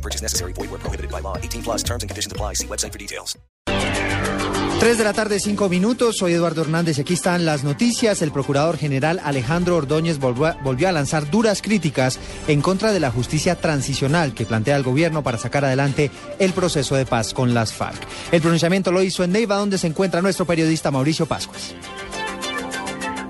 No purchase necessary. Void where prohibited by law. 18 plus terms and conditions apply. See website for details. 3 de la tarde, 5 minutos. Soy Eduardo Hernández y aquí están las noticias. El procurador general Alejandro Ordóñez volvió a, volvió a lanzar duras críticas en contra de la justicia transicional que plantea el gobierno para sacar adelante el proceso de paz con las FARC. El pronunciamiento lo hizo en Neiva, donde se encuentra nuestro periodista Mauricio Pascuas.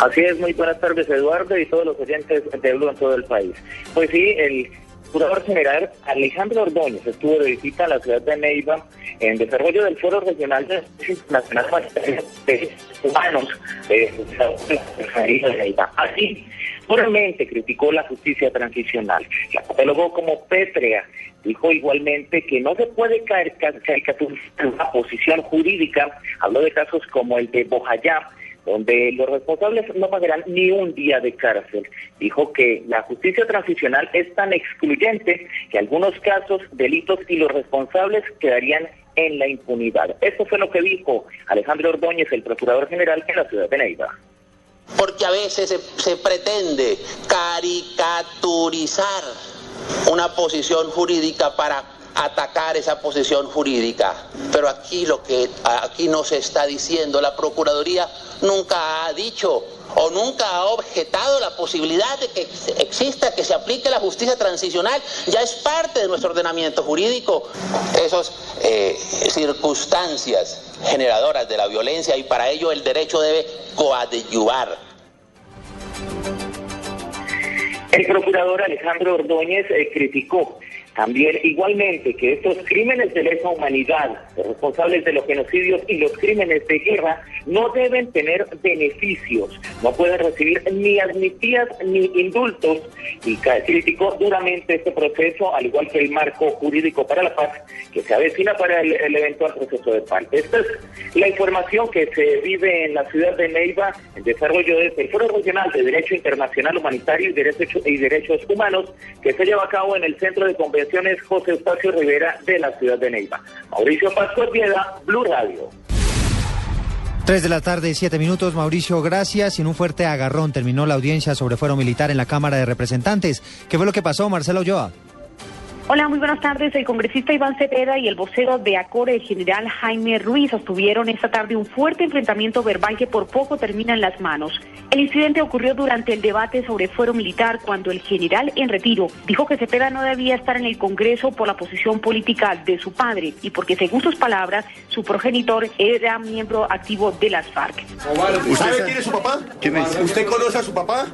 Así es, muy buenas tardes Eduardo y todos los oyentes de Blue en todo el país. Pues sí, el Procurador General Alejandro Ordóñez estuvo de visita a la ciudad de Neiva en desarrollo del Foro Regional de Internacional de Humanos de Neiva. Así, puramente criticó la justicia transicional, la catalogó como pétrea, dijo igualmente que no se puede caricaturizar una posición jurídica, habló de casos como el de Bojayá, donde los responsables no pagarán ni un día de cárcel. Dijo que la justicia transicional es tan excluyente que algunos casos, delitos y los responsables quedarían en la impunidad. Eso fue lo que dijo Alejandro Ordóñez, el Procurador General de la ciudad de Neiva. Porque a veces se pretende caricaturizar una posición jurídica para atacar esa posición jurídica. Pero aquí lo que aquí no se está diciendo, la Procuraduría nunca ha dicho o nunca ha objetado la posibilidad de que exista, que se aplique la justicia transicional, ya es parte de nuestro ordenamiento jurídico. Esas eh, circunstancias generadoras de la violencia y para ello el derecho debe coadyuvar. El procurador Alejandro Ordóñez eh, criticó también igualmente que estos crímenes de lesa humanidad, los responsables de los genocidios y los crímenes de guerra, no deben tener beneficios, no pueden recibir ni amnistías ni indultos y criticó duramente este proceso, al igual que el marco jurídico para la paz que se avecina para el, el eventual proceso de paz. Esta es la información que se vive en la ciudad de Neiva, en desarrollo del Foro Regional de Derecho Internacional Humanitario y Derechos, y Derechos Humanos, que se lleva a cabo en el Centro de Convención José Eustacio Rivera de la ciudad de Neiva. Mauricio Pascual Piedra, Blue Radio. 3 de la tarde, 7 minutos. Mauricio, gracias. Y en un fuerte agarrón terminó la audiencia sobre fuero militar en la Cámara de Representantes. ¿Qué fue lo que pasó, Marcelo Ulloa? Hola, muy buenas tardes. El congresista Iván Cepeda y el vocero de ACORE, el general Jaime Ruiz, sostuvieron esta tarde un fuerte enfrentamiento verbal que por poco termina en las manos. El incidente ocurrió durante el debate sobre fuero militar cuando el general en retiro dijo que Cepeda no debía estar en el Congreso por la posición política de su padre y porque, según sus palabras, su progenitor era miembro activo de las FARC. ¿Usted sabe quién es su papá? ¿Quién es? ¿Usted conoce a su papá?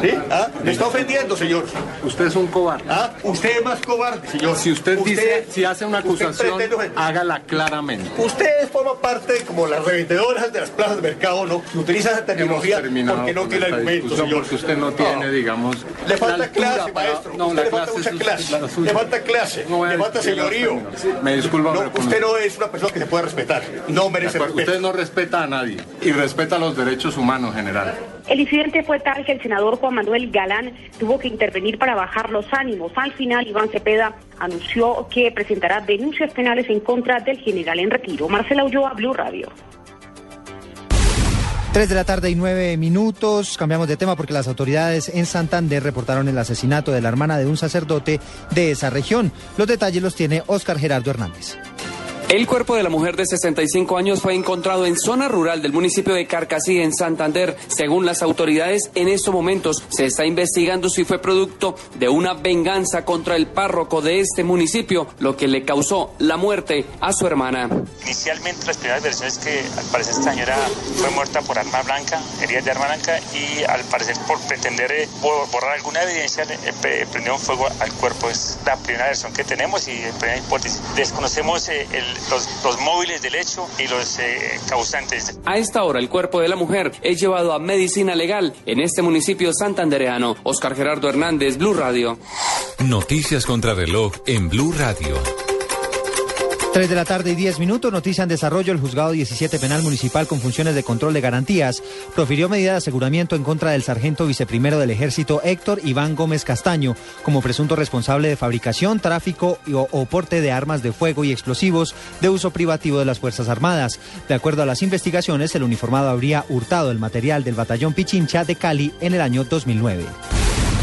¿Sí? ¿Ah? Me está ofendiendo, señor. Usted es un cobarde. ¿Ah? Usted es más cobarde. Señor. Si usted, dice, si hace una acusación, pretende- hágala claramente. Usted forma parte como las revendedoras de las plazas de mercado, ¿no? Que utiliza esa terminología Porque no tiene argumentos, señor. Porque usted no tiene, digamos, Le falta altura clase, para- maestro. No, usted le falta clase mucha clase. Le falta clase. No le falta señorío. Me disculpa, No, pero usted no es una persona que se puede respetar. No merece respeto. Usted no respeta a nadie y respeta los derechos humanos en general. El incidente fue tal que el senador Juan Manuel Galán tuvo que intervenir para bajar los ánimos. Al final, Iván Cepeda anunció que presentará denuncias penales en contra del general en retiro. Marcela Ulloa, Blue Radio. 3 de la tarde y 9 minutos. Cambiamos de tema porque las autoridades en Santander reportaron el asesinato de la hermana de un sacerdote de esa región. Los detalles los tiene Óscar Gerardo Hernández. El cuerpo de la mujer de 65 años fue encontrado en zona rural del municipio de Carcasí, en Santander. Según las autoridades, en estos momentos se está investigando si fue producto de una venganza contra el párroco de este municipio, lo que le causó la muerte a su hermana. Inicialmente las primeras versiones que al parecer esta señora fue muerta por arma blanca, heridas de arma blanca y al parecer por pretender eh, bor- borrar alguna evidencia eh, pre- prendieron fuego al cuerpo. Es la primera versión que tenemos y la primera hipótesis. Desconocemos eh, el- los, los móviles del hecho y los eh, causantes. A esta hora, el cuerpo de la mujer es llevado a medicina legal en este municipio santandereano. Oscar Gerardo Hernández, Blue Radio. Noticias contra reloj en Blue Radio. 3 de la tarde y 10 minutos, noticia en desarrollo. El juzgado 17 penal municipal con funciones de control de garantías profirió medida de aseguramiento en contra del sargento viceprimero del ejército Héctor Iván Gómez Castaño como presunto responsable de fabricación, tráfico y o, o de armas de fuego y explosivos de uso privativo de las Fuerzas Armadas. De acuerdo a las investigaciones, el uniformado habría hurtado el material del batallón Pichincha de Cali en el año 2009.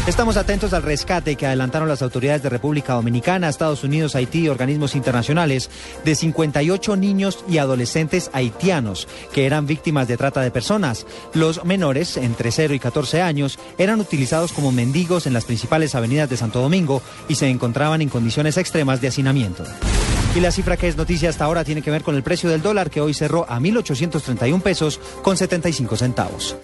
Estamos atentos al rescate que adelantaron las autoridades de República Dominicana, Estados Unidos, Haití y organismos internacionales de 58 niños y adolescentes haitianos que eran víctimas de trata de personas. Los menores, entre 0 y 14 años, eran utilizados como mendigos en las principales avenidas de Santo Domingo y se encontraban en condiciones extremas de hacinamiento. Y la cifra que es noticia hasta ahora tiene que ver con el precio del dólar que hoy cerró a 1.831 pesos con 75 centavos.